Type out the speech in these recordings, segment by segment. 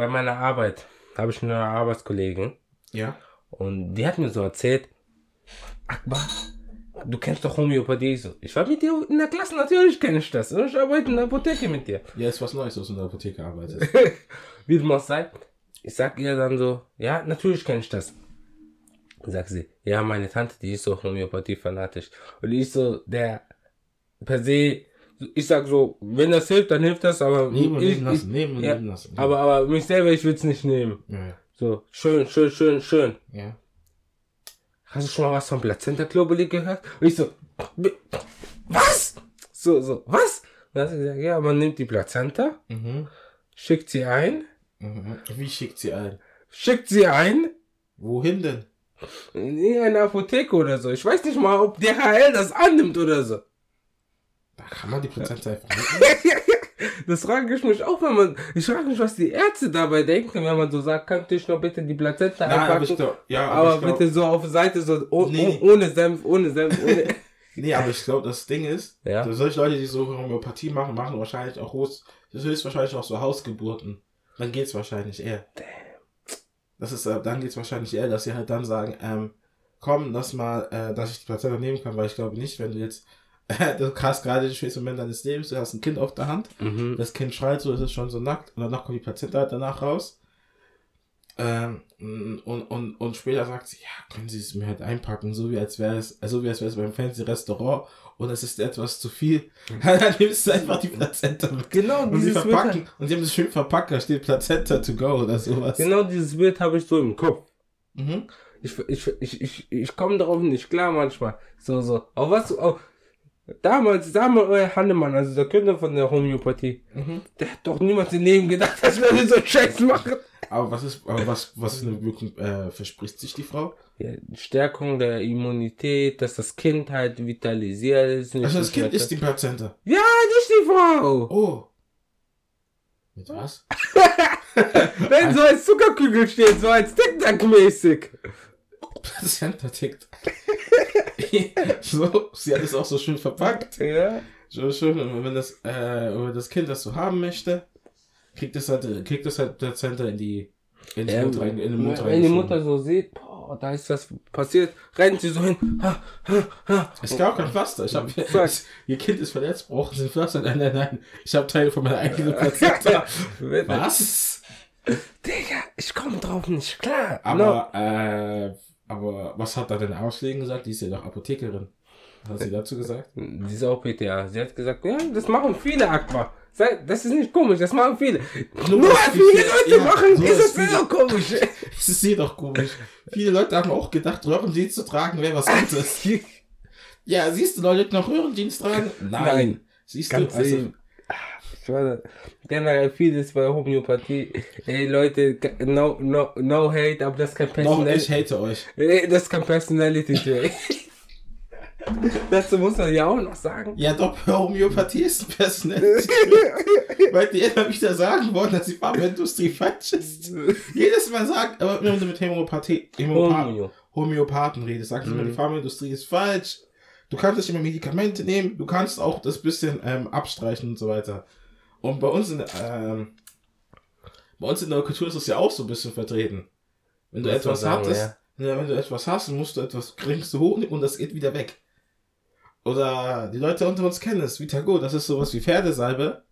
bei meiner Arbeit habe ich eine Arbeitskollegin Ja. und die hat mir so erzählt, Akbar, du kennst doch Homöopathie. So, ich war mit dir in der Klasse, natürlich kenne ich das. Ich arbeite in der Apotheke mit dir. Ja, ist was Neues, du in der Apotheke arbeitest. Wie du auch sei. Ich sag ihr dann so, ja, natürlich kenne ich das. Sagt sie, ja, meine Tante, die ist so Homöopathie-fanatisch. Und ich so, der per se, ich sag so, wenn das hilft, dann hilft das, aber Nehmen und ich, leben lassen, nehmen und ja, leben lassen. aber, aber mich selber, ich will's nicht nehmen. Ja, So, schön, schön, schön, schön. ja. Hast du schon mal was von Plazenta-Globuli gehört? Und ich so, "Wie- was? So, so, was? Dann hat sie gesagt, ja, man nimmt die Plazenta, Mhm. schickt sie ein, Mhm. Wie schickt sie ein? schickt sie ein Wohin denn? in eine Apotheke oder so. Ich weiß nicht mal, ob DHL das annimmt oder so. Kann man die einfach mitnehmen. Das frage ich mich auch, wenn man, ich frage mich, was die Ärzte dabei denken, wenn man so sagt, kannst du dich noch bitte die Plazenta aber einpacken? ich glaube, ja, aber ich glaub, bitte so auf Seite, so oh, Nee. oh, ohne Senf, ohne Senf, ohne. Nee, aber ich glaube, das Ding ist, Ja. so solche Leute, die so Homöopathie machen, machen wahrscheinlich auch Haus, das ist wahrscheinlich auch so Hausgeburten. Dann geht's wahrscheinlich eher. Das ist, äh, dann geht's wahrscheinlich eher, dass sie halt dann sagen, ähm, komm, lass mal, äh, dass ich die Plazenta nehmen kann, weil ich glaube nicht, wenn du jetzt, du hast gerade den schwersten Moment deines Lebens, du hast ein Kind auf der Hand, mhm. das Kind schreit so, es ist schon so nackt und danach kommt die Plazenta halt danach raus. Ähm, und, und, und später sagt sie, ja, können Sie es mir halt einpacken, so wie als wäre es, also wie als wäre es beim fancy Restaurant und es ist etwas zu viel. Dann nimmst du einfach die Plazenta mit. Genau, Und sie dieses verpacken, Bild, und sie haben es schön verpackt, da steht Plazenta to go oder sowas. genau dieses Bild habe ich so im Kopf. Mhm. Ich, ich, ich, ich, ich komme darauf nicht klar manchmal. So, so. Auf was, auf, damals, damals euer Hannemann, also der Gründer von der Homöopathie, Mhm. der hat doch niemals im Leben gedacht, dass Leute so einen Scheiß machen. Aber was ist, aber was, was eine Wirkung äh, verspricht sich die Frau? Ja, Stärkung der Immunität, dass das Kind halt vitalisiert ist. Also das Kind ist die Plazenta. Ja, nicht die Frau! Oh. Mit was? Wenn so als Zuckerkügel steht, so als Tic-Tac-mäßig. Plazenta so, sie hat es auch so schön verpackt. Ja. So schön, und wenn das, äh, wenn das Kind das so haben möchte, kriegt es halt, kriegt es halt Plazenta in die, in den Mund rein, in den Mund Wenn die rein. Mutter so sieht, boah, da ist was passiert, rennt sie so hin. Ha, ha, ha. Es gab kein Pflaster. Ich hab, ihr Kind ist verletzt, brauchen Sie ein Pflaster? Nein, nein, nein. Ich habe Teile von meiner eigenen Plazenta. Was? Digga, ich komme drauf nicht klar. Aber, äh, aber was hat da denn Auslegen gesagt? Die ist ja doch Apothekerin. Was hat sie dazu gesagt? Die ist auch PTA. Sie hat gesagt, ja, das machen viele Aqua. Das ist nicht komisch, das machen viele. Nur wie viele Leute ja, machen, so ist es viele- wieder komisch. Es ist eh doch komisch. Viele Leute haben auch gedacht, Röhrenjeans zu tragen wäre was Gutes. ja, siehst du Leute noch Röhrenjeans tragen? Nein. Nein. Siehst Ganz du, also, Ich weiß, generell vieles bei Homöopathie. Ey, Leute, no, no, no hate, aber das ist kein Personality. ich hate euch. Ey, Das ist kein Personality Trait. Dazu muss man ja auch noch sagen. Ja, doch, Homöopathie ist ein Personality. Weil die immer wieder sagen wollen, dass die Pharmaindustrie falsch ist. Jedes Mal sagt, aber wenn du mit Homöopathie, Homöopathen, Homö. Homöopathen redest, sagst du immer, Mhm. die Pharmaindustrie ist falsch. Du kannst nicht immer Medikamente nehmen, du kannst auch das bisschen ähm, abstreichen und so weiter. Und bei uns in, ähm, bei uns in der Kultur ist es ja auch so ein bisschen vertreten. Wenn du man etwas sagen, hattest, ja, wenn du etwas hast, musst du etwas, kriegst du Honig und das geht wieder weg. Oder die Leute unter uns kennen es, Vitago, das ist sowas wie Pferdesalbe.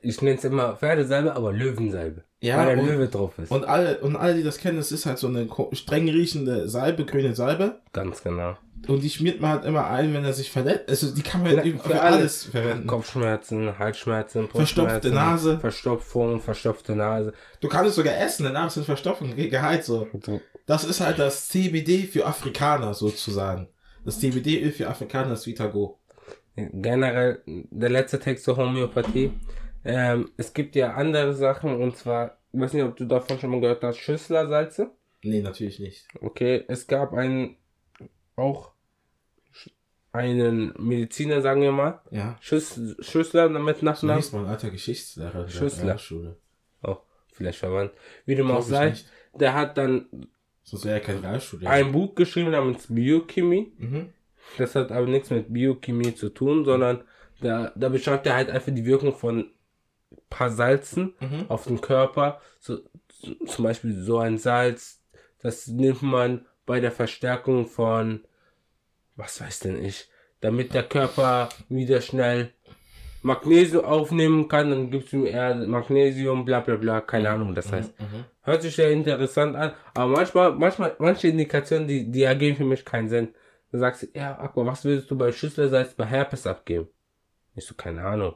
Ich nenne es immer Pferdesalbe, aber Löwensalbe. Ja, weil der Löwe drauf ist. Und alle, und alle, die das kennen, es ist halt so eine streng riechende Salbe, grüne Salbe. Ganz genau. Und die schmiert man halt immer ein, wenn er sich verletzt. Also die kann man halt Ja, für, für alles verwenden. Kopfschmerzen, Halsschmerzen, Verstopfte Nase. Verstopfung, verstopfte Nase. Du kannst es sogar essen, danach ist eine Verstopfung ge- geheilt so. So. Das ist halt das CBD für Afrikaner sozusagen. Das CBD-Öl für Afrikaner ist Vitago. Generell, der letzte Text zur Homöopathie. Ähm, es gibt ja andere Sachen, und zwar, ich weiß nicht, ob du davon schon mal gehört hast, Schüsslersalze. Nee, natürlich nicht. Okay, es gab einen, auch einen Mediziner, sagen wir mal, Ja. Schüss, Schüssler damit Nachnamen. hieß mein alter Geschichtslehrer Schüssler. Realschule. Oh, vielleicht verwandt. Wie dem auch sei, der hat dann Sonst wäre ja kein Realschule. ein Buch geschrieben namens Biochemie. Mhm. Das hat aber nichts mit Biochemie zu tun, sondern da, da beschreibt er halt einfach die Wirkung von paar Salzen Mhm. auf dem Körper. So, zum Beispiel so ein Salz, das nimmt man bei der Verstärkung von, was weiß denn ich, damit der Körper wieder schnell Magnesium aufnehmen kann, dann gibt es ihm eher Magnesium, bla bla bla, keine Ahnung, das heißt. Mhm. Hört sich sehr interessant an, aber manchmal, manchmal, manche Indikationen, die, die ergeben für mich keinen Sinn. Du sagst, ja, Aqua, was würdest du bei Schüsselsalz bei Herpes abgeben? Ich so, keine Ahnung.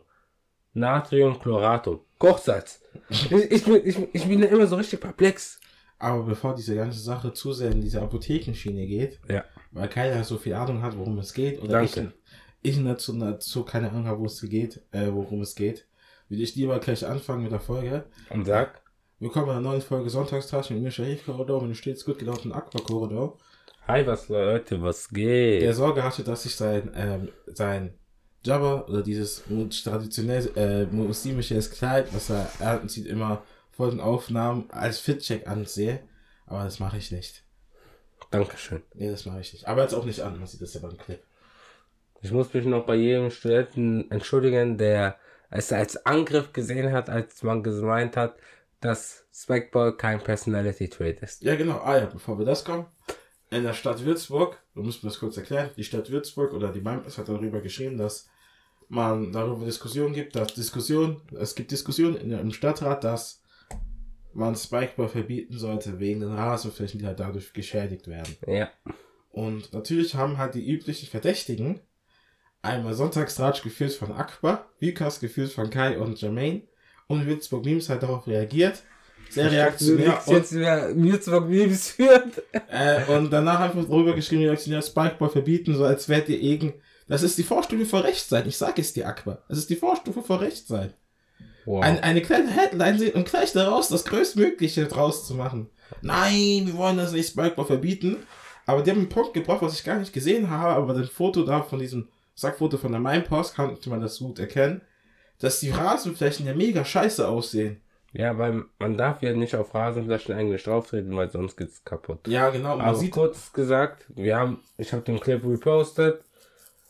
Natriumchloratum. Kochsalz. ich, ich, bin, ich, ich bin da immer so richtig perplex. Aber bevor diese ganze Sache zu sehr in diese Apothekenschiene geht, Ja. weil keiner so viel Ahnung hat, worum es geht, oder Danke. ich, ich dazu, dazu keine Ahnung habe, wo es geht, äh, worum es geht, will ich lieber gleich anfangen mit der Folge. Und sag, Willkommen bei einer neuen Folge Sonntagstaschen mit Mischa Hefkorridor und dem stets gut gelaufenen Aquakorridor. hi, was Leute, was geht? Der Sorge hatte, dass sich sein, ähm, sein Jabba oder dieses traditionell äh, muslimisches Kleid, was er anzieht, immer vor den Aufnahmen als Fitcheck ansehe. Aber das mache ich nicht. Dankeschön. Nee, das mache ich nicht. Aber jetzt auch nicht an, man sieht das ja beim Clip. Ich muss mich noch bei jedem Studenten entschuldigen, der es als Angriff gesehen hat, als man gemeint hat, dass Spikeball kein Personality Trait ist. Ja, genau. Ah ja, bevor wir das kommen. In der Stadt Würzburg, wir müssen das kurz erklären, die Stadt Würzburg oder die Maimpes hat darüber geschrieben, dass man darüber Diskussionen gibt, dass Diskussion, es gibt Diskussionen in, im Stadtrat, dass man Spikeball verbieten sollte wegen den Rasenflächen, die halt dadurch geschädigt werden. Ja. Und natürlich haben halt die üblichen Verdächtigen einmal Sonntagsratsch geführt von Akbar, Vikas geführt von Kai und Jermaine und Würzburg Memes hat darauf reagiert. Sehr reaktionär und jetzt wer Würzburg Memes führt. Äh, und danach einfach drüber geschrieben, reaktionär Spikeball verbieten, so als wärt ihr irgend. Das ist die Vorstufe vor Rechtsein. Ich sag es dir, Aqua. Das ist die Vorstufe vor Rechtsein. Wow. Ein, eine kleine Headline sehen und gleich daraus das Größtmögliche draus zu machen. Nein, wir wollen das nicht Spikeball verbieten. Aber die haben einen Punkt gebracht, was ich gar nicht gesehen habe, aber das Foto da von diesem Sackfoto von der Mainpost konnte man das gut erkennen, dass die Rasenflächen ja mega scheiße aussehen. Ja, weil man darf ja nicht auf Rasenflächen eigentlich drauftreten, weil sonst geht's kaputt. Ja, genau. Man Aber sieht, kurz gesagt, wir haben, ich habe den Clip repostet.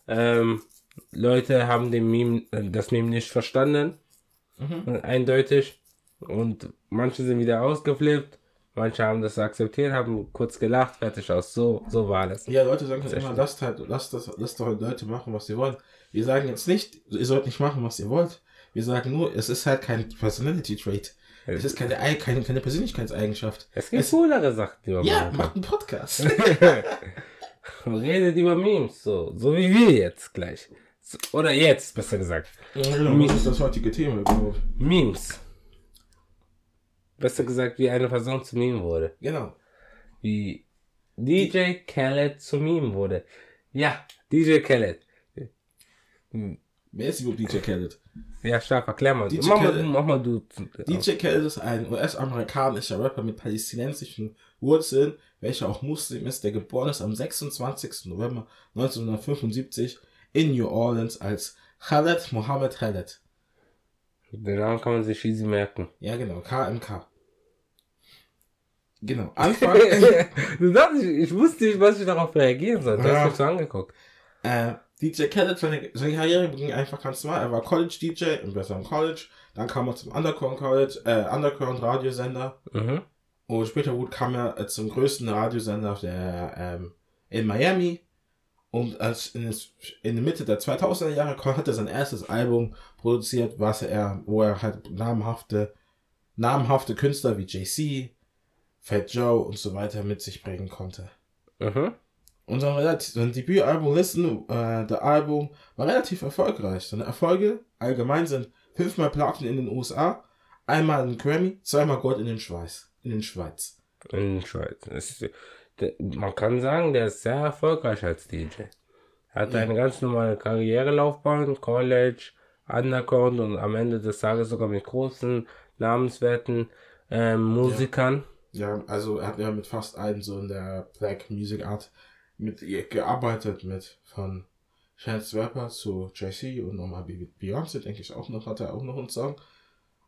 Ähm, Leute haben den Meme, äh, das Meme nicht verstanden. Mhm. Eindeutig. Und manche sind wieder ausgeflippt. Manche haben das akzeptiert, haben kurz gelacht, fertig aus. So, so war das. Ja, Leute sagen halt immer, lasst halt, lasst das, lasst doch Leute machen, was sie wollen. Wir sagen jetzt nicht, ihr sollt nicht machen, was ihr wollt. Wir sagen nur, es ist halt kein Personality Trait. Es ist keine, Ei- keine, keine Persönlichkeitseigenschaft. Es gibt Es- coolere Sachen, die man Ja, machen macht einen Podcast. Redet über Memes, so, so wie wir jetzt gleich. Oder jetzt, besser gesagt. genau, was ist das heutige Thema überhaupt? Memes. Besser gesagt, wie eine Person zu Meme wurde. Genau. Wie DJ Khaled zu Meme wurde. Ja, DJ Khaled. Wer ist überhaupt DJ Khaled? Ja, stark, erklär mal. DJ mach, mal Khaled. du, mach mal du. DJ Khaled ist ein US-amerikanischer Rapper mit palästinensischen Wurzeln, welcher auch Muslim ist, der geboren ist am 26. November 1975 in New Orleans als Khaled Mohammed Khaled. Den Namen kann man sich easy merken. Ja, genau, KMK. Genau, Anfang, du sagst, ich, ich wusste nicht, was ich darauf reagieren soll. Du Ja. hast mich so angeguckt. äh, DJ Khaled, seine, seine Karriere ging einfach ganz normal. Er war College-DJ im besseren College, dann kam er zum Underground College, äh, Underground Radiosender Mhm. und später gut kam er äh, zum größten Radiosender der, ähm, in Miami und als in, in der Mitte der 2000er Jahre hat er sein erstes Album produziert, was er, wo er halt namhafte, namhafte Künstler wie JC, Fat Joe und so weiter mit sich bringen konnte. Mhm. Und sein, relativ- sein Debütalbum Listen, äh, der Album, war relativ erfolgreich. Seine Erfolge allgemein sind fünfmal Platin in den USA, einmal ein Grammy, zweimal Gold in den Schweiz. In den Schweiz. In der Schweiz. Ist- der, man kann sagen, der ist sehr erfolgreich als DJ. Er hat Ja. eine ganz normale Karrierelaufbahn, College, Underground und am Ende des Tages sogar mit großen, namenswerten ähm, Musikern. Ja, also er hat ja mit fast allen so in der Black Music Art mit ihr gearbeitet, mit von Chance Rapper zu JC und nochmal mit Beyoncé, denke ich auch noch, hat er auch noch einen Song.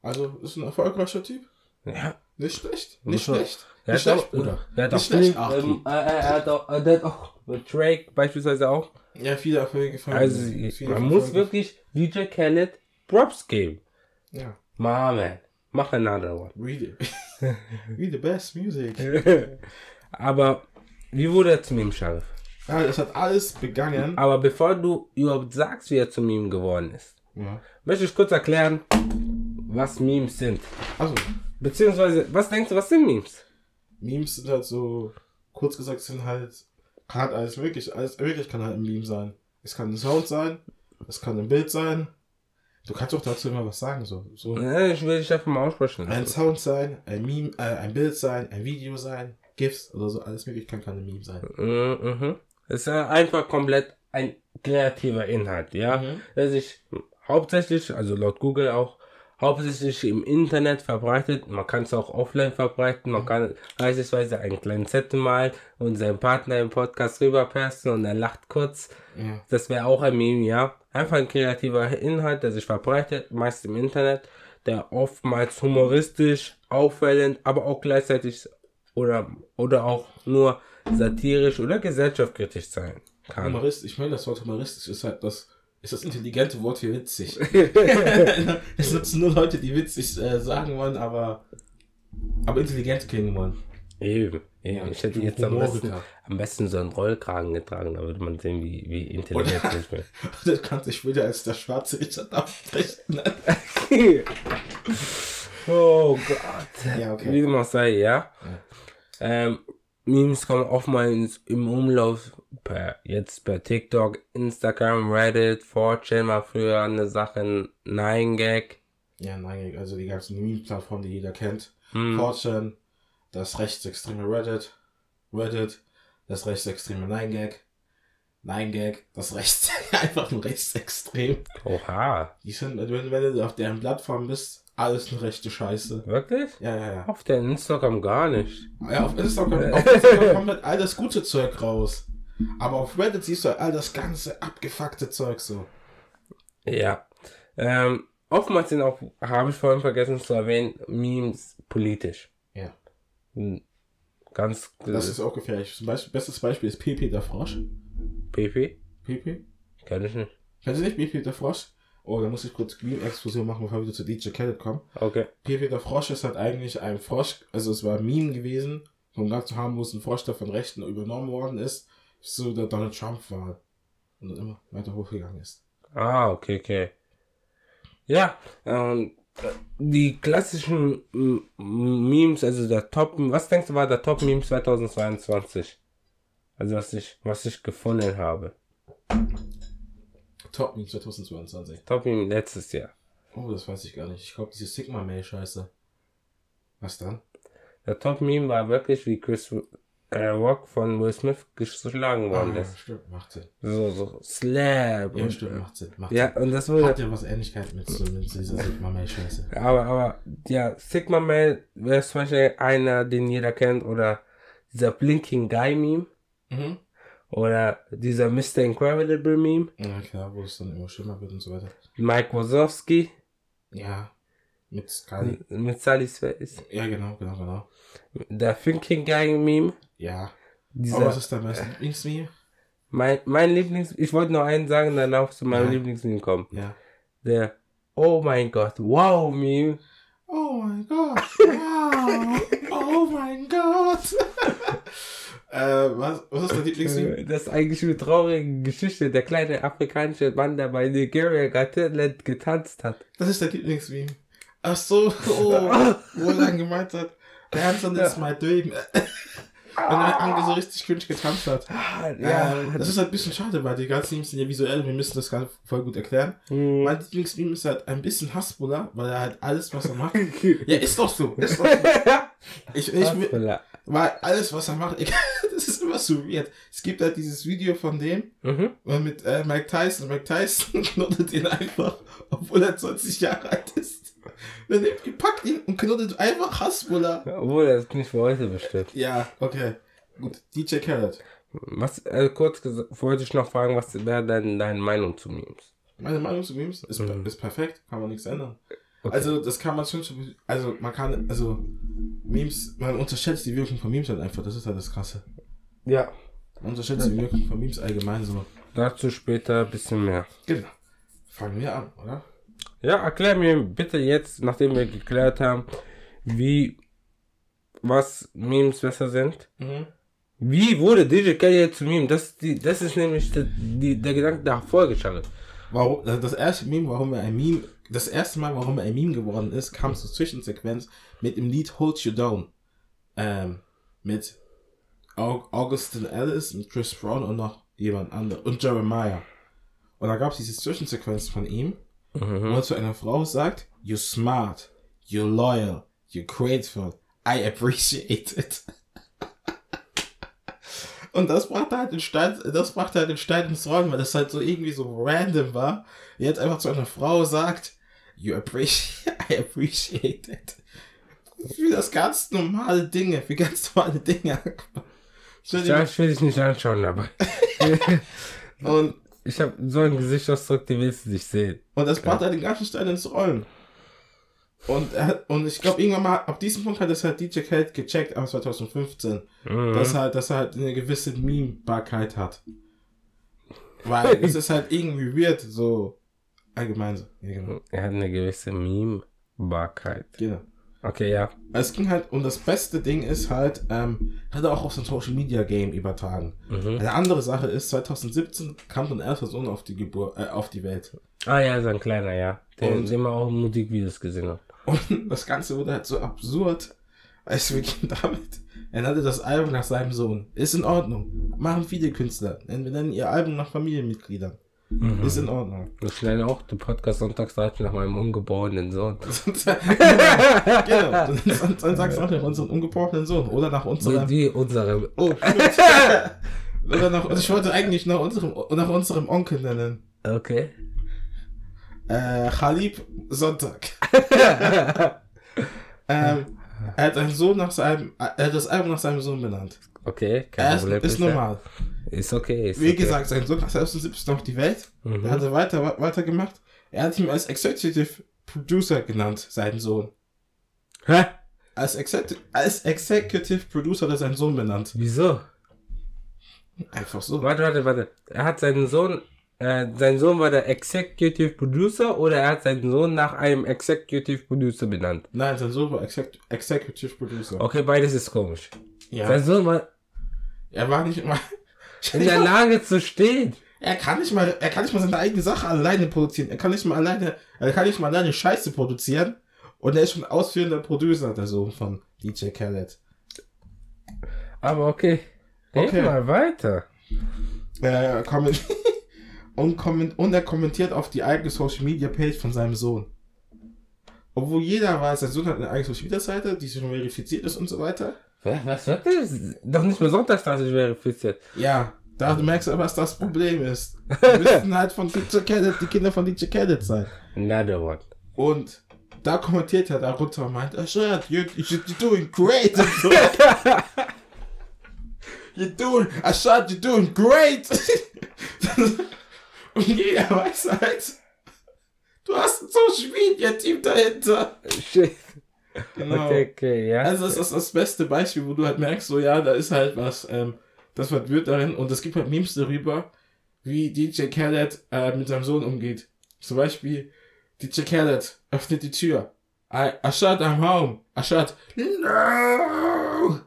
Also ist ein erfolgreicher Typ. Ja, Nicht schlecht. Nicht schlecht. Er Nicht hat schlecht, auch, Bruder. er hat auch, schlecht, ähm, äh, er hat auch, äh, hat auch Drake beispielsweise auch. Ja, viele Erfolge gefallen. Also Viele man muss wirklich DJ Khaled Props geben. Ja. Mama, mach another one. We the, we the best music. Aber wie wurde er zu Meme, Scharif? Ja, das hat alles begangen. Aber bevor du überhaupt sagst, wie er zu Meme geworden ist, Ja. möchte ich kurz erklären, was Memes sind. Also, Beziehungsweise, was denkst du, was sind Memes? Memes sind halt so, kurz gesagt, sind halt, kann halt alles möglich, alles möglich kann halt ein Meme sein. Es kann ein Sound sein, es kann ein Bild sein. Du kannst auch dazu immer was sagen, so. so. Ja, ich will dich einfach mal aussprechen. Ein Sound sein, ein Meme, äh, ein Bild sein, ein Video sein, GIFs oder so, alles möglich kann, ein Meme sein. Mhm. Es ist einfach komplett ein kreativer Inhalt, ja. Mhm. Der sich hauptsächlich, also laut Google auch, hauptsächlich im Internet verbreitet. Man kann es auch offline verbreiten. Man kann beispielsweise einen kleinen Zettel malen und seinen Partner im Podcast rüberpassen und er lacht kurz. Ja. Das wäre auch ein Meme, ja. Einfach ein kreativer Inhalt, der sich verbreitet, meist im Internet, der oftmals humoristisch, auffällend, aber auch gleichzeitig oder, oder auch nur satirisch oder gesellschaftskritisch sein kann. Humorist, ich meine, das Wort humoristisch ist halt das, ist das intelligente Wort für witzig. es nutzen nur Leute, die witzig äh, sagen wollen, aber, aber intelligent klingen wollen. Eben. eben. Ja, ich hätte jetzt am besten, am besten so einen Rollkragen getragen, da würde man sehen, wie, wie intelligent ich bin. Das kann sich wieder als der schwarze Richard abrechnen. oh Gott. Ja, okay. Wie dem auch sei, ja. Ähm, Memes kommen oftmals im Umlauf per, jetzt per TikTok, Instagram, Reddit, 4chan war früher eine Sache, 9gag. Ja, nein, also die ganzen Meme-Plattformen, die jeder kennt. Hm. 4chan, das rechtsextreme Reddit, Reddit, das rechtsextreme 9gag, 9gag, das rechts, einfach nur rechtsextrem. Oha. Die sind, wenn, wenn du auf deren Plattform bist, alles eine rechte Scheiße. Wirklich? Ja, ja, ja. Auf der Instagram gar nicht. Ja, auf Instagram, auf Instagram kommt halt all das gute Zeug raus. Aber auf Reddit siehst du halt all das ganze abgefuckte Zeug so. Ja. Ähm, oftmals sind auch, habe ich vorhin vergessen zu erwähnen, Memes politisch. Ja. Hm, Ganz Das ist auch gefährlich. Zum Beispiel, bestes Beispiel ist Pepe der Frosch. Pepe? Pepe? Kenn ich nicht. Kennst du nicht Pepe der Frosch? Oh, da muss ich kurz Meme-Explosion machen, bevor wir wieder zu DJ Khaled kommen. Okay. Pepe der Frosch ist halt eigentlich ein Frosch, also es war ein Meme gewesen, von ganz harmlosen Frosch, der von Rechten übernommen worden ist, so der Donald Trump war. Und dann immer weiter hochgegangen ist. Ah, okay, okay. Ja, ähm, die klassischen Memes, also der Top, was denkst du war der Top Meme 2022? Also was ich, was ich gefunden habe. Top Meme 2022. Top Meme letztes Jahr. Oh, das weiß ich gar nicht. Ich glaube, diese Sigma-Mail-Scheiße. Was dann? Der Top Meme war wirklich, wie Chris äh, Rock von Will Smith geschlagen worden Ah, ist. stimmt, macht Sinn. So, so, Slap. Ja, und, stimmt, macht Sinn. Macht Ja, und das wurde, Hat ja was Ähnlichkeit mit, so, mit dieser Sigma-Mail-Scheiße. Aber, aber, ja, Sigma Mail wäre zum Beispiel einer, den jeder kennt, oder dieser Blinking Guy Meme, Mhm. Oder dieser Mr. Incredible Meme, Ja, klar, wo es dann immer schlimmer wird und so weiter. Mike Wazowski, Ja. Mit Sky. mit Sally's Face, Ja, genau, genau, genau. der Thinking Guy Meme, Ja. dieser, Aber was ist dein meist Lieblingsmeme? mein, mein Lieblings, ich wollte noch einen sagen, danach zu meinem Ja. Lieblingsmeme kommen, Ja. der, oh mein Gott, wow Meme, Oh mein Gott. Wow. oh mein Gott. äh, was, was ist dein? Äh, Das ist eigentlich eine traurige Geschichte. Der kleine afrikanische Mann, der bei Nigeria Talent getanzt hat. Das ist dein Lieblingsmeme. Ach so, oh, wo er dann gemeint hat, Dance on this my dream. Wenn er Ange so richtig cringe getanzt hat. Ja, Ähm, das ist halt ein bisschen schade, weil die ganzen Memes sind ja visuell, wir müssen das ganz voll gut erklären. Hm. Mein Lieblingsmeme ist halt ein bisschen Hassbuller, weil er halt alles, was er macht. ja, ist doch so, ist doch so. Ich, ich, Hassbuller. weil alles, was er macht, egal, das ist immer so weird. Es gibt halt dieses Video von dem, mhm. er mit äh, Mike Tyson, Mike Tyson knuddelt ihn einfach, obwohl er 20 Jahre alt ist. Dann nimmt ihn, packt ihn und knuddelt einfach Hassbuller. Obwohl, das ist nicht für heute bestimmt. Ja, okay. Gut, DJ Khaled. Was, äh, kurz gesagt, wollte ich noch fragen, was wäre denn deine Meinung zu Memes? Meine Meinung zu Memes ist, Mhm. ist perfekt, kann man nichts ändern. Okay. Also, das kann man schon, also, man kann, also, Memes, man unterschätzt die Wirkung von Memes halt einfach, das ist halt das Krasse. Ja. Man unterschätzt die Wirkung von Memes allgemein so. Dazu später ein bisschen mehr. Genau. Fangen wir an, oder? Ja, erklär mir bitte jetzt, nachdem wir geklärt haben, wie, was Memes besser sind. Mhm. Wie wurde DJ Khaled zu Meme? Das, ist die, das ist nämlich der, die, der Gedanke der vorgeschaltet. Warum, also das erste Meme, warum er ein Meme, das erste Mal, warum er ein Meme geworden ist, kam zur Zwischensequenz mit dem Lied Hold You Down. Ähm, mit Augustin Ellis, mit Chris Brown und noch jemand anderes und Jeremiah. Und da gab es diese Zwischensequenz von ihm, wo er zu einer Frau sagt, you smart, you loyal, you grateful, I appreciate it. Und das brachte halt den Stein, das brachte halt den Stein ins Rollen, weil das halt so irgendwie so random war. Jetzt einfach zu einer Frau sagt, you appreciate, I appreciate it. Für das ganz normale Dinge, für ganz normale Dinge. Stell dir Ja, ich will dich nicht anschauen, aber Und, ich habe so einen Gesichtsausdruck, den willst du nicht sehen. und das brachte halt den ganzen Stein ins Rollen. Und, hat, und ich glaube, irgendwann mal, ab diesem Punkt hat es halt DJ Khaled gecheckt, aber 2015, Mhm. dass, halt, dass er halt eine gewisse Meme-Barkeit hat. Weil es ist halt irgendwie weird, so allgemein so. Ja, genau. Er hat eine gewisse Meme-Barkeit. genau. Okay, ja. Es ging halt, und das beste Ding ist halt, ähm, hat er auch auf so ein Social Media Game übertragen. Mhm. Eine andere Sache ist, 2017 kam sein erster Sohn auf die Geburt, äh, auf die Welt. Ah ja, so ein kleiner, ja. Den, Und- den man auch in Musikvideos gesehen hat. Und das Ganze wurde halt so absurd. Weißt du, wir gehen damit. Er nannte das Album nach seinem Sohn. Ist in Ordnung. Machen viele Künstler. Nennen wir nennen ihr Album nach Familienmitgliedern. Mhm. Ist in Ordnung. Ich nenne auch den Podcast Sonntags 13 nach meinem ungeborenen Sohn. genau. Dann, dann, dann sagst du auch nach unserem ungeborenen Sohn. Oder nach unserem. wie unsere. Oh. Oder nach, ich wollte eigentlich nach unserem, nach unserem Onkel nennen. Okay. Äh, Khalib Sonntag. ähm, er hat einen Sohn nach seinem, er hat das Album nach seinem Sohn benannt. Okay, kein Er ist, Problem. ist normal. Ist okay. Ist Wie okay. gesagt, sein Sohn hat 2017 auf die Welt. Mhm. Er weiter, wa- weiter gemacht. Er hat ihn als Executive Producer genannt, seinen Sohn. Hä? Als, Exec als Executive Producer hat er seinen Sohn benannt. Wieso? Einfach so. Warte, warte, warte. Er hat seinen Sohn, äh, sein Sohn war der Executive Producer oder er hat seinen Sohn nach einem Executive Producer benannt? Nein, sein Sohn war Exec Executive Producer. Okay, beides ist komisch. Ja. Sein Sohn war Er war nicht mal. in der Lage zu stehen. Er kann nicht mal, er kann nicht mal seine eigene Sache alleine produzieren. Er kann nicht mal alleine, er kann nicht mal alleine Scheiße produzieren. Und er ist schon ausführender Producer, der Sohn von DJ Khaled. Aber okay. Red Okay. mal weiter. Er komment und, komment und er kommentiert auf die eigene Social Media Page von seinem Sohn. Obwohl jeder weiß, sein Sohn hat eine eigene Social Media Seite, die schon verifiziert ist und so weiter. Was, was wird das? Doch nicht mehr Sonntagsstraße verifiziert. Ja, da merkst du, was das Problem ist. Wir müssen halt von DJ Khaled, die Kinder von DJ Khaled sein. Another one. Und da kommentiert er darunter und meint, Ashad, you, you, you're doing great. So. you're doing, Ashad, you're doing great. und jeder weiß halt, du hast ein Social Media Team dahinter. Shit. Genau. Okay, okay, ja. Also das ist das beste Beispiel, wo du halt merkst, so ja, da ist halt was, ähm, das wird darin und es gibt halt Memes darüber, wie DJ Khaled äh, mit seinem Sohn umgeht. Zum Beispiel, DJ Khaled öffnet die Tür. I, Ashad, I'm home. Ashad, no!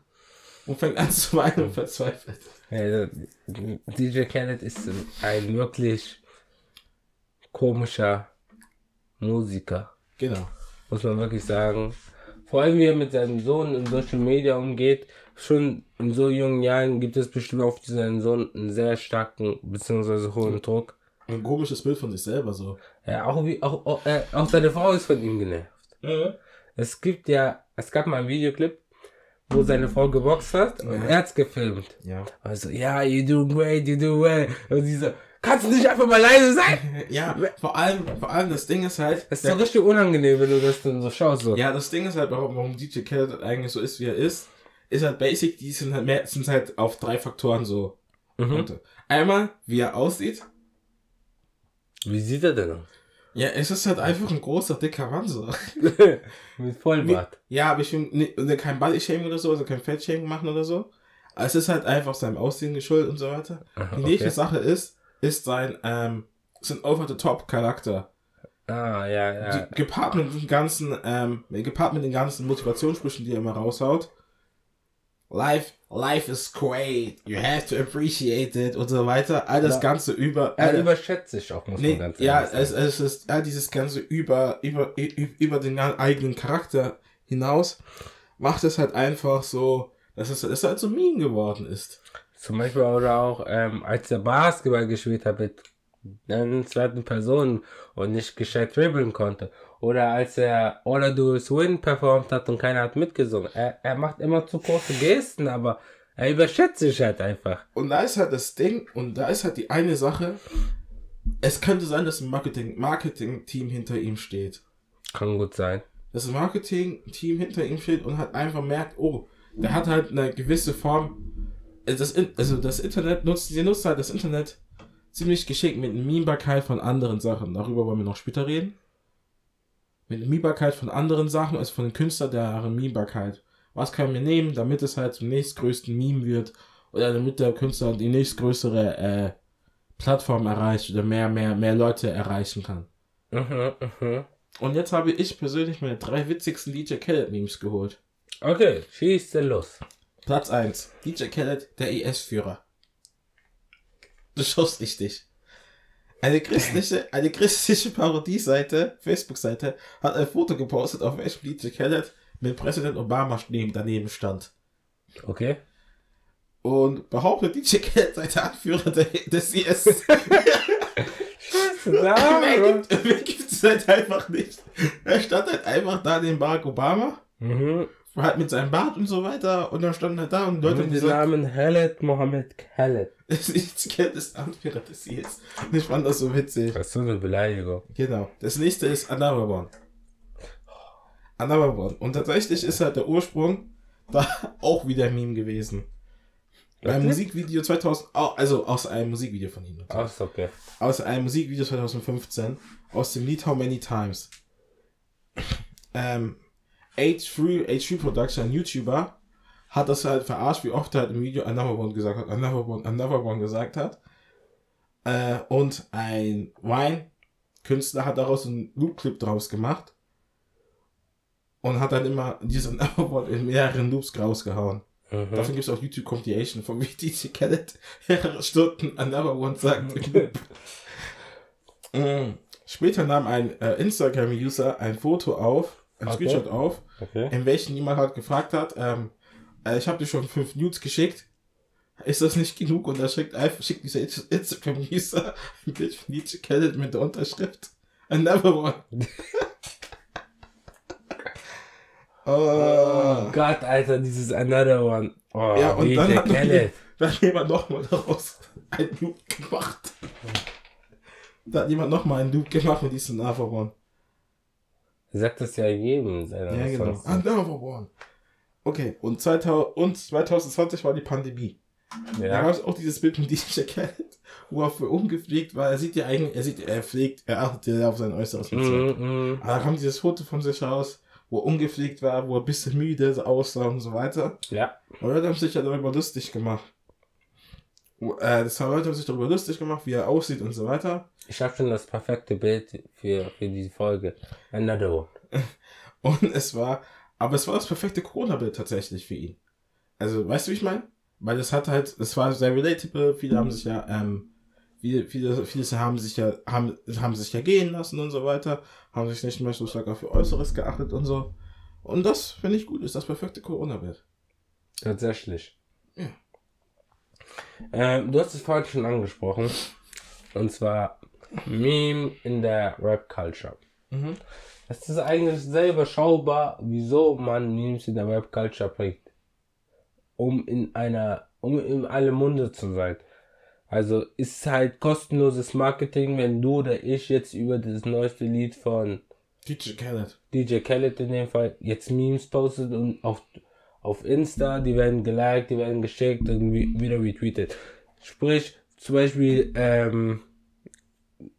Und fängt an zu weinen und verzweifelt. Also, DJ Khaled ist ein wirklich komischer Musiker, Genau. muss man wirklich sagen. Vor allem, wie er mit seinem Sohn in Social Media umgeht. Schon in so jungen Jahren gibt es bestimmt auf seinen Sohn einen sehr starken bzw. hohen Druck. Ein komisches Bild von sich selber so. Ja, auch, wie, auch, auch, äh, auch seine Frau ist von ihm genervt. Es gibt ja, es gab mal einen Videoclip, wo seine Frau geboxt hat und Ja. er hat's gefilmt. Ja. Also, ja, you do great, you do well. Und sie so, kannst du nicht einfach mal leise sein? Ja, vor allem, vor allem das Ding ist halt, Das ist so richtig unangenehm, wenn du das dann so schaust. So. Ja, das Ding ist halt, warum, warum DJ Khaled halt eigentlich so ist, wie er ist, ist halt basic, die sind halt mehr, sind halt auf drei Faktoren so. Mhm. Einmal, wie er aussieht. Wie sieht er denn aus? Ja, es ist halt einfach ein großer, dicker Mann so. Mit Vollbart. Ja, aber ich will ne, kein Body-Shaming oder so, also kein Fett-Shaming machen oder so. Aber es ist halt einfach seinem Aussehen geschuldet und so weiter. Aha, Die nächste. Sache ist, ist sein, ähm, sein Over-the-Top-Charakter. Ah, ja, ja. Die, gepaart mit den ganzen, ähm, gepaart mit den ganzen Motivationssprüchen, die er immer raushaut. Life, life is great. You have to appreciate it und so weiter. All das Ja. Ganze über. Er äh, überschätzt sich auch, muss Nee, man ganz ja, sagen. es, es ist ja, dieses ganze über, über, über den eigenen Charakter hinaus macht es halt einfach so, dass es, es halt so Meme geworden ist. Zum Beispiel oder auch, ähm, als er Basketball gespielt hat mit einer zweiten Person und nicht gescheit dribbeln konnte. Oder als er All I Do Is Win performt hat und keiner hat mitgesungen. Er, er macht immer zu große Gesten, aber er überschätzt sich halt einfach. Und da ist halt das Ding, und da ist halt die eine Sache, es könnte sein, dass ein Marketing, Marketing-Team hinter ihm steht. Kann gut sein. Dass ein Marketing-Team hinter ihm steht und halt einfach merkt, oh, der hat halt eine gewisse Form, das, In- also das Internet nutzt, sie nutzt halt das Internet ziemlich geschickt mit Memebarkeit von anderen Sachen. Darüber wollen wir noch später reden. Mit Memebarkeit von anderen Sachen, also von den Künstlern, deren Memebarkeit. Was können wir nehmen, damit es halt zum nächstgrößten Meme wird oder damit der Künstler die nächstgrößere äh, Plattform erreicht oder mehr, mehr, mehr Leute erreichen kann. Mhm, mhm. Und jetzt habe ich persönlich meine drei witzigsten DJ Khaled Memes geholt. Okay, schießt los. Platz 1. DJ Khaled, der IS-Führer. Du schaust richtig. Eine christliche, eine christliche Parodieseite, Facebook-Seite, hat ein Foto gepostet, auf welchem DJ Khaled mit Präsident Obama neben, daneben stand. Okay. Und behauptet, DJ Khaled sei der Anführer des IS. gibt, mehr gibt es halt einfach nicht. Er stand halt einfach da neben Barack Obama, mhm. Halt mit seinem Bart und so weiter, und dann stand er da und Leute Mit haben dem gesagt, Namen Khaled Mohammed Khaled. ich kenne das Anführer des IS. Und ich fand das so witzig. Das ist so eine Beleidigung. Genau. Das nächste ist Another One. Another One. Und tatsächlich ist halt der Ursprung da auch wieder ein Meme gewesen. Beim? Musikvideo 2000, au- also aus einem Musikvideo von ihm. so, okay. Aus einem Musikvideo 2015, aus dem Lied How Many Times. Ähm, H3, H3 Production, ein YouTuber, hat das halt verarscht, wie oft er halt im Video Another One gesagt hat, Another One, Another One gesagt hat. Äh, und ein Wine-Künstler hat daraus einen Loop-Clip draus gemacht. Und hat dann immer diesen Another One in mehreren Loops rausgehauen. Mhm. Dafür gibt es auch YouTube Compilation von wie DJ Khaled mehrere Stunden Another One sagt. Mm. Später nahm ein äh, Instagram-User ein Foto auf, ein Okay. Screenshot auf, Okay. in welchem jemand halt gefragt hat, ähm, äh, ich habe dir schon fünf Nudes geschickt. Ist das nicht genug? Und da schickt schickt dieser Instagram-User ein Bild von DJ Khaled mit der Unterschrift Another One. Oh oh. Gott, Alter, dieses Another One. Oh, Ja, und dann hat, noch, dann hat jemand nochmal daraus ein Loop gemacht. Da hat jemand nochmal einen Loop gemacht mit diesem Another One. Er sagt das ja jedem Ja, genau. Songs. Another One. Okay, und, 2000, und 2020 war die Pandemie. Da Ja. gab es auch dieses Bild mit DJ Khaled, wo er für ungepflegt war. Er sieht ja eigentlich, er sieht, er pflegt, er achtet ja auf sein äußeres. Mhm, mhm. Aber da kam dieses Foto von sich raus, wo er ungepflegt war, wo er ein bisschen müde aussah und so weiter. Ja. Und Leute haben sich ja darüber lustig gemacht. Äh, das haben Leute haben sich darüber lustig gemacht, wie er aussieht und so weiter. Ich habe schon das perfekte Bild für, für diese Folge. Another One. Und es war, aber es war das perfekte Corona-Bild tatsächlich für ihn. Also, weißt du, wie ich meine? Weil es hat halt, es war sehr relatable, viele haben sich ja, ähm, viele, viele, viele haben sich ja, haben, haben sich ja gehen lassen und so weiter, haben sich nicht mehr so stark auf ihr Äußeres geachtet und so. Und das finde ich gut, ist das perfekte Corona-Bild. Tatsächlich. Ja. Ähm, du hast es vorhin schon angesprochen. Und zwar Meme in der Rap-Culture. Mhm. Es ist eigentlich sehr überschaubar, wieso man Memes in der Rap-Culture bringt. Um in einer, um in alle Munde zu sein. Also ist halt kostenloses Marketing, wenn du oder ich jetzt über das neueste Lied von DJ Khaled. DJ Khaled in dem Fall jetzt Memes postet und auf, auf Insta, die werden geliked, die werden geschickt und wie- wieder retweetet. Sprich, zum Beispiel, ähm,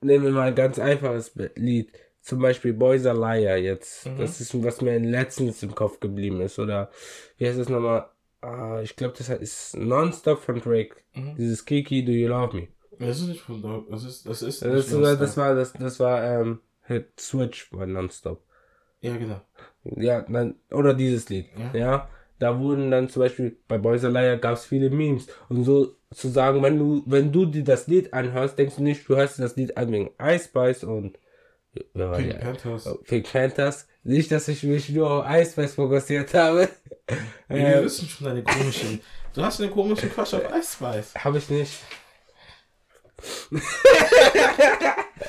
nehmen wir mal ein ganz einfaches Lied. Zum Beispiel Boys Are Liar jetzt. Mhm. Das ist, was mir letztens im Kopf geblieben ist. Oder, wie heißt das nochmal? Ah, ich glaube, das ist Nonstop von Drake. Mhm. Dieses Kiki, Do You Love Me? Das ist nicht von da, das ist, das ist, Das, war, Lost das war, das, das war, ähm, Hit Switch war nonstop. Ja, genau. Ja, dann, oder dieses Lied. Ja. Ja. Da wurden dann zum Beispiel bei Boys Alaya gab es viele Memes. Und so zu sagen, wenn du, wenn du dir das Lied anhörst, denkst du nicht, du hörst das Lied an wegen Ice Spice und wer war Pink? Panthers. Oh, Pink Panthers. Nicht, dass ich mich nur auf Ice Spice fokussiert habe. Wir äh, wissen schon deine komischen. Du hast einen komischen Crush auf Ice Spice. habe ich nicht.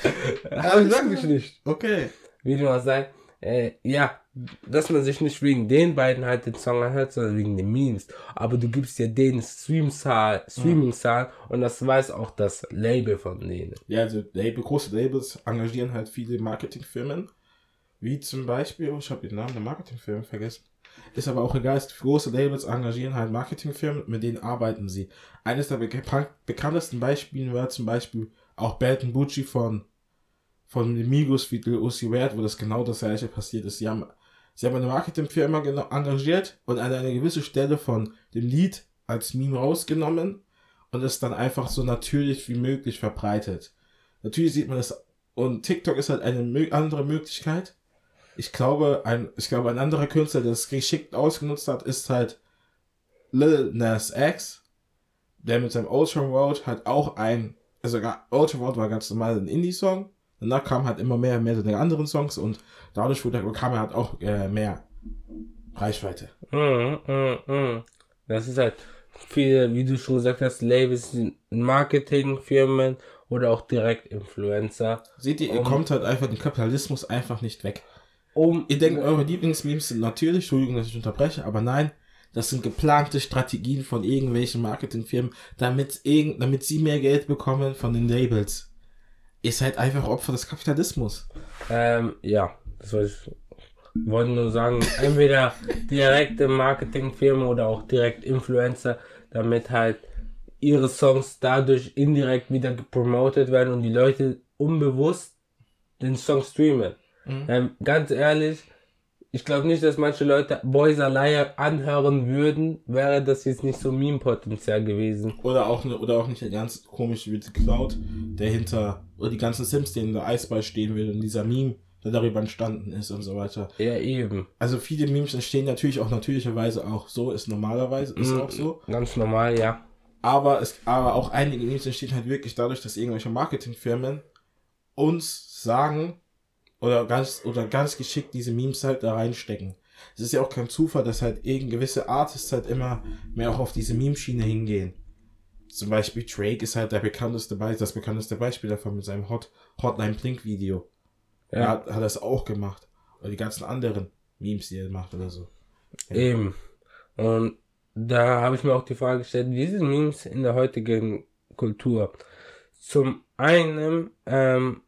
Aber ich sag ich nicht. Okay. Wie dem auch sei. Äh, ja, dass man sich nicht wegen den beiden halt den Song anhört, sondern wegen den Memes. Aber du gibst ja denen Streamzahl, Streaming-Zahl und das weiß auch das Label von denen. Ja, also Label, große Labels engagieren halt viele Marketingfirmen. Wie zum Beispiel, oh, ich habe den Namen der Marketingfirmen vergessen. Ist aber auch egal, große Labels engagieren halt Marketingfirmen, mit denen arbeiten sie. Eines der bekan bekanntesten Beispiele war zum Beispiel auch Bad Bucci von, von Migos wie Lil Uzi Vert, wo das genau das gleiche passiert ist. Sie haben, sie haben eine Marketingfirma engagiert und an eine gewisse Stelle von dem Lied als Meme rausgenommen und es dann einfach so natürlich wie möglich verbreitet. Natürlich sieht man das und TikTok ist halt eine andere Möglichkeit. Ich glaube, ein, ich glaube, ein anderer Künstler, der es geschickt ausgenutzt hat, ist halt Lil Nas X, der mit seinem Ultra Road halt auch ein, also Ultra Road war ganz normal ein Indie-Song. Danach kam halt immer mehr und mehr seine anderen Songs und dadurch wurde, kam er halt auch äh, mehr Reichweite. Mhm, mhm, mhm. Das ist halt viele, wie du schon gesagt hast, Labels, sind Marketingfirmen oder auch direkt Influencer. Seht ihr, ihr Um- kommt halt einfach den Kapitalismus einfach nicht weg. Um, Ihr denkt, eure Lieblingsmemes sind natürlich, Entschuldigung, dass ich unterbreche, aber nein, das sind geplante Strategien von irgendwelchen Marketingfirmen, damit, irgend, damit sie mehr Geld bekommen von den Labels. Ihr seid einfach Opfer des Kapitalismus. Ähm, ja, das wollte ich wollte nur sagen, entweder direkte Marketingfirmen oder auch direkt Influencer, damit halt ihre Songs dadurch indirekt wieder gepromotet werden und die Leute unbewusst den Song streamen. Ähm, ganz ehrlich, ich glaube nicht, dass manche Leute Boys Alaya anhören würden, wäre das jetzt nicht so Meme-Potenzial gewesen. Oder auch, ne, oder auch nicht der ganz komische wie die Cloud, der hinter, oder die ganzen Sims, die in der Eisball stehen will und dieser Meme, der darüber entstanden ist und so weiter. Ja, eben. Also viele Memes entstehen natürlich auch natürlicherweise auch so, ist normalerweise, ist Mhm. auch so. Ganz normal, ja. Aber es, aber auch einige Memes entstehen halt wirklich dadurch, dass irgendwelche Marketingfirmen uns sagen oder ganz oder ganz geschickt diese Memes halt da reinstecken. Es ist ja auch kein Zufall, dass halt irgend gewisse Artists halt immer mehr auch auf diese Meme-Schiene hingehen. Zum Beispiel Drake ist halt der bekannteste Beispiel, das bekannteste Beispiel davon mit seinem Hot, Hotline Blink Video. Ja. Er hat, hat das auch gemacht. Oder die ganzen anderen Memes, die er macht oder so. Ja. Eben. Und da habe ich mir auch die Frage gestellt, wie sind Memes in der heutigen Kultur? Zum einen ähm,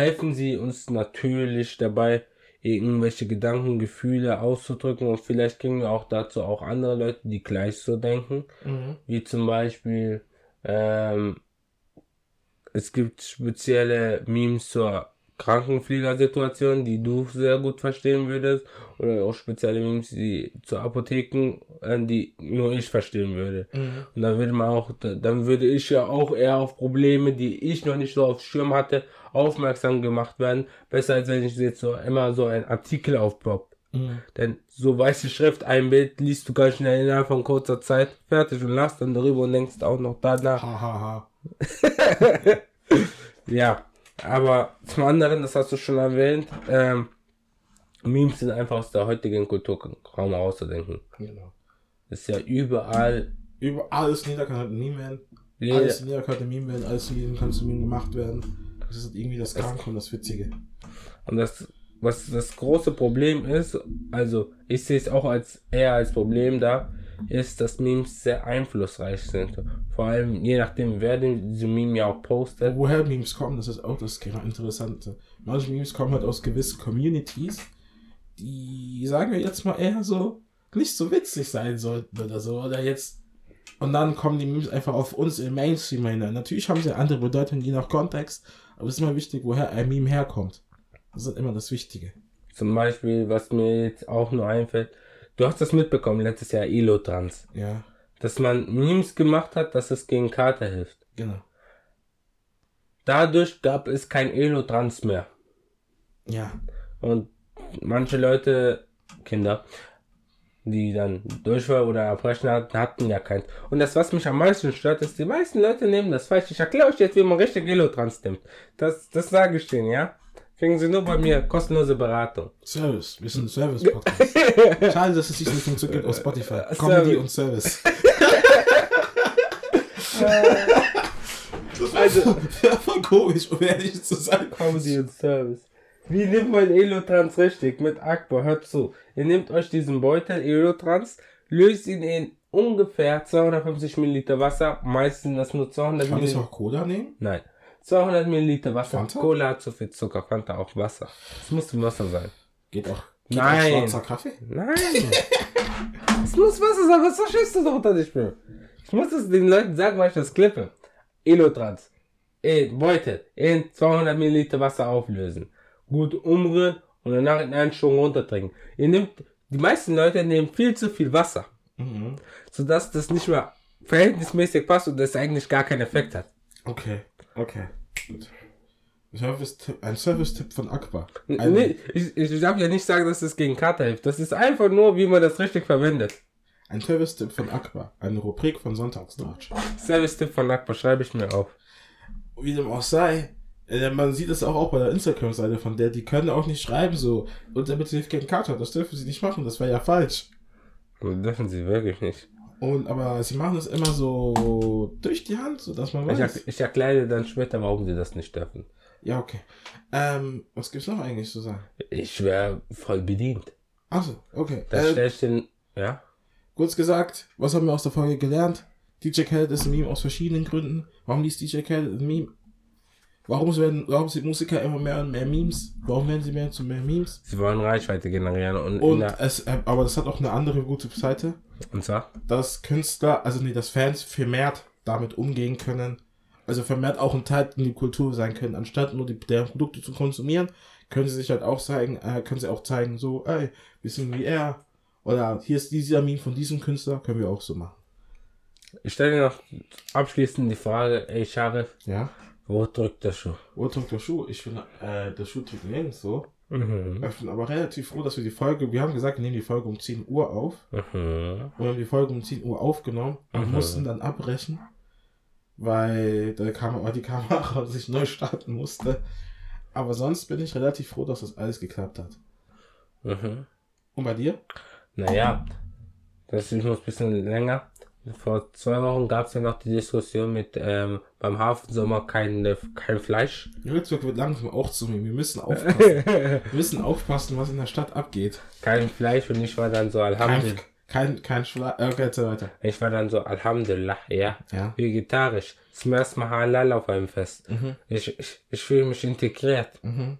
helfen sie uns natürlich dabei, irgendwelche Gedanken, Gefühle auszudrücken und vielleicht kriegen wir auch dazu auch andere Leute, die gleich so denken, Mhm. wie zum Beispiel ähm, es gibt spezielle Memes zur Krankenpflegersituation, die du sehr gut verstehen würdest, oder auch spezielle Memes, die zu Apotheken, äh, die nur ich verstehen würde. Mhm. Und dann würde man auch, dann würde ich ja auch eher auf Probleme, die ich noch nicht so auf Schirm hatte, aufmerksam gemacht werden. Besser als wenn ich jetzt so immer so ein Artikel aufpoppt. Mhm. Denn so weiße Schrift, ein Bild liest du ganz schnell innerhalb von kurzer Zeit fertig und lachst dann darüber und denkst auch noch danach. Ha, ha, ha. Ja, aber zum anderen, das hast du schon erwähnt, ähm, Memes sind einfach aus der heutigen Kultur kaum auszudenken. Genau. Ist ja überall, Über alles nieder kann halt ein Meme werden. jeder, Alles nieder kann ein Meme werden, alles nieder kann zu Meme gemacht werden. Das ist halt irgendwie das Kranke und das Witzige. und das, was das große Problem ist, also ich sehe es auch als eher als Problem da, ist, dass Memes sehr einflussreich sind. Vor allem je nachdem, wer den, diese Meme ja auch postet. Woher Memes kommen, das ist auch das Interessante. Manche Memes kommen halt aus gewissen Communities, die, sagen wir jetzt mal, eher so nicht so witzig sein sollten oder so. Oder jetzt. Und dann kommen die Memes einfach auf uns im Mainstream hinein. Natürlich haben sie eine andere Bedeutung, je nach Kontext, aber es ist immer wichtig, woher ein Meme herkommt. Das ist immer das Wichtige. Zum Beispiel, was mir jetzt auch nur einfällt, du hast das mitbekommen, letztes Jahr Elo-Trans. Ja, dass man Memes gemacht hat, dass es gegen Kater hilft. genau. Dadurch gab es kein Elo-Trans mehr. Ja. Und manche Leute, Kinder, die dann Durchfall oder Erbrechen hatten, hatten ja keins. Und das, was mich am meisten stört, ist, die meisten Leute nehmen das falsch. Ich erkläre euch jetzt, wie man richtig Elotrans nimmt. Das, das sage ich denen, ja? Kriegen sie nur bei mir kostenlose Beratung. Service. Wir sind ein Service-Podcast. Schade, dass es nicht funktioniert auf Spotify. Service. Comedy und Service. das Also- wäre voll komisch, um ehrlich zu sein. Comedy und Service. Wie nimmt man Elotrans richtig? Mit Akbar, hört zu. Ihr nehmt euch diesen Beutel Elotrans, löst ihn in ungefähr 250 Milliliter Wasser, meistens das nur 200 Kann ich Milliliter. auch Cola nehmen? Nein. 200 Milliliter Wasser. Fanta? Cola zu viel Zucker, Fanta auch Wasser. Es muss Wasser sein. Geht auch. Geht Nein. Auch schwarzer Kaffee? Nein. es muss Wasser sein, was verstehst du doch unter dich, Bro? Ich muss es den Leuten sagen, weil ich das klippe. Elotrans. In Beutel. In 200 Milliliter Wasser auflösen. Gut umrühren und danach in einen Schwung runtertrinken. Ihr nehmt, die meisten Leute nehmen viel zu viel Wasser. Mhm. Sodass das nicht mehr verhältnismäßig passt und das eigentlich gar keinen Effekt hat. Okay. Okay. Gut. Service-Tipp, ein Service-Tipp von Akbar. Ein, Nee, ich, ich darf ja nicht sagen, dass es gegen Kater hilft. Das ist einfach nur, wie man das richtig verwendet. ein Service-Tipp von Akbar. Eine Rubrik von Sonntagsnatsch. Service-Tipp von Nakba schreibe ich mir auf. Wie dem auch sei, äh, man sieht es auch, auch bei der Instagram-Seite von der, die können auch nicht schreiben so, und damit sie keinen Kater, das dürfen sie nicht machen, das wäre ja falsch. Das dürfen sie wirklich nicht. Und, aber sie machen es immer so durch die Hand, so dass man Ich, weiß. er, ich erkläre dir dann später, warum sie das nicht dürfen. Ja, okay. Ähm, was gibt's noch eigentlich zu sagen? Ich wäre voll bedient. Achso, okay. Da Äh, stell ich den, ja? kurz gesagt, was haben wir aus der Folge gelernt? DJ Khaled ist ein Meme aus verschiedenen Gründen. Warum liest DJ Khaled ein Meme? Warum werden, warum sind Musiker immer mehr und mehr Memes? Warum werden sie mehr zu mehr Memes? Sie wollen Reichweite generieren und, Und es, äh, aber das hat auch eine andere gute Seite, und zwar? dass Künstler, also nee, dass Fans vermehrt damit umgehen können. Also vermehrt auch ein Teil in die Kultur sein können, anstatt nur die, deren Produkte zu konsumieren, können sie sich halt auch zeigen, äh, können sie auch zeigen, so, ey, wir sind wie er. Oder hier ist dieser Meme von diesem Künstler, können wir auch so machen. Ich stelle dir noch abschließend die Frage, ey Sharif, Ja. Wo drückt der Schuh? Wo drückt der Schuh? Ich finde, äh, der Schuh drückt nirgends so. Mhm. Ich bin aber relativ froh, dass wir die Folge, wir haben gesagt, wir nehmen die Folge um 10 Uhr auf. Mhm. Wir haben die Folge um 10 Uhr aufgenommen und Mhm. mussten dann abbrechen, weil der Kamera, die Kamera sich neu starten musste. Aber sonst bin ich relativ froh, dass das alles geklappt hat. Mhm. Und bei dir? Naja, das ist noch ein bisschen länger. Vor zwei Wochen gab es ja noch die Diskussion mit ähm, beim Hafensommer kein, kein Fleisch. Würzburg wird langsam auch zu mir. Wir müssen aufpassen. wir müssen aufpassen, was in der Stadt abgeht. kein Fleisch und ich war dann so Alhamdulillah. kein, kein Schla Okay, erzähl weiter. Ich war dann so Alhamdulillah, ja. Ja. Vegetarisch. Zum ersten Mal Halal auf einem Fest. Mhm. Ich, ich, ich fühle mich integriert. Mhm.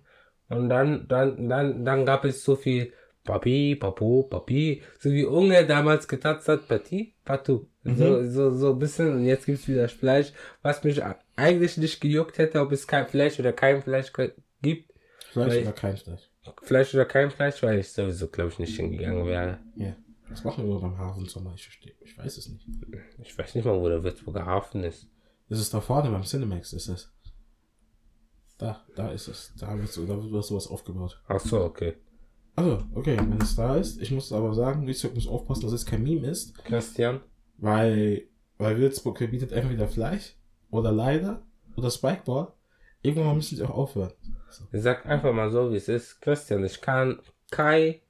Und dann, dann, dann, dann gab es so viel Papi, Papo, Papi, so wie Unge damals getanzt hat, Pati, Patu. So, so, so ein bisschen, und jetzt gibt's wieder Fleisch, was mich eigentlich nicht gejuckt hätte, ob es kein Fleisch oder kein Fleisch gibt. Fleisch oder kein Fleisch? Fleisch oder kein Fleisch, weil ich sowieso, glaube ich, nicht hingegangen wäre. Ja. Was machen wir beim Hafensommer? Ich verstehe. Ich weiß es nicht. Ich weiß nicht mal, wo der Würzburger Hafen ist. Das ist da vorne beim Cinemax, ist es. Da, da ist es. Da, wird so, da wird sowas aufgebaut. Ach so, okay. Also, okay, wenn es da ist. Ich muss aber sagen, Würzburg muss aufpassen, dass es kein Meme ist, Christian? weil, weil Würzburg bietet entweder Fleisch oder leider oder Spikeball. Irgendwann müssen sie auch aufhören. So. Ich sag einfach mal so, wie es ist. Christian, ich kann Kai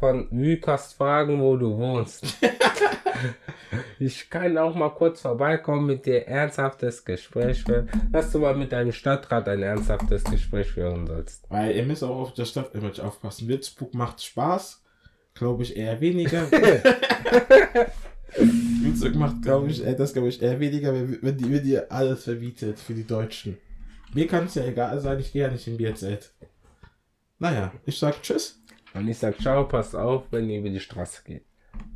von Vukast fragen, wo du wohnst. ich kann auch mal kurz vorbeikommen, mit dir ernsthaftes Gespräch führen, dass du mal mit deinem Stadtrat ein ernsthaftes Gespräch führen sollst. Weil ihr müsst auch auf das Stadtimage aufpassen. Würzburg macht Spaß, glaube ich eher weniger. Würzburg macht, glaube ich, äh, das glaube ich eher weniger, wenn, die, wenn die alles verbietet für die Deutschen. Mir kann es ja egal sein, ich gehe ja nicht in BZ. Naja, ich sag Tschüss. Und ich sag, ciao, passt auf, wenn ihr über die Straße geht.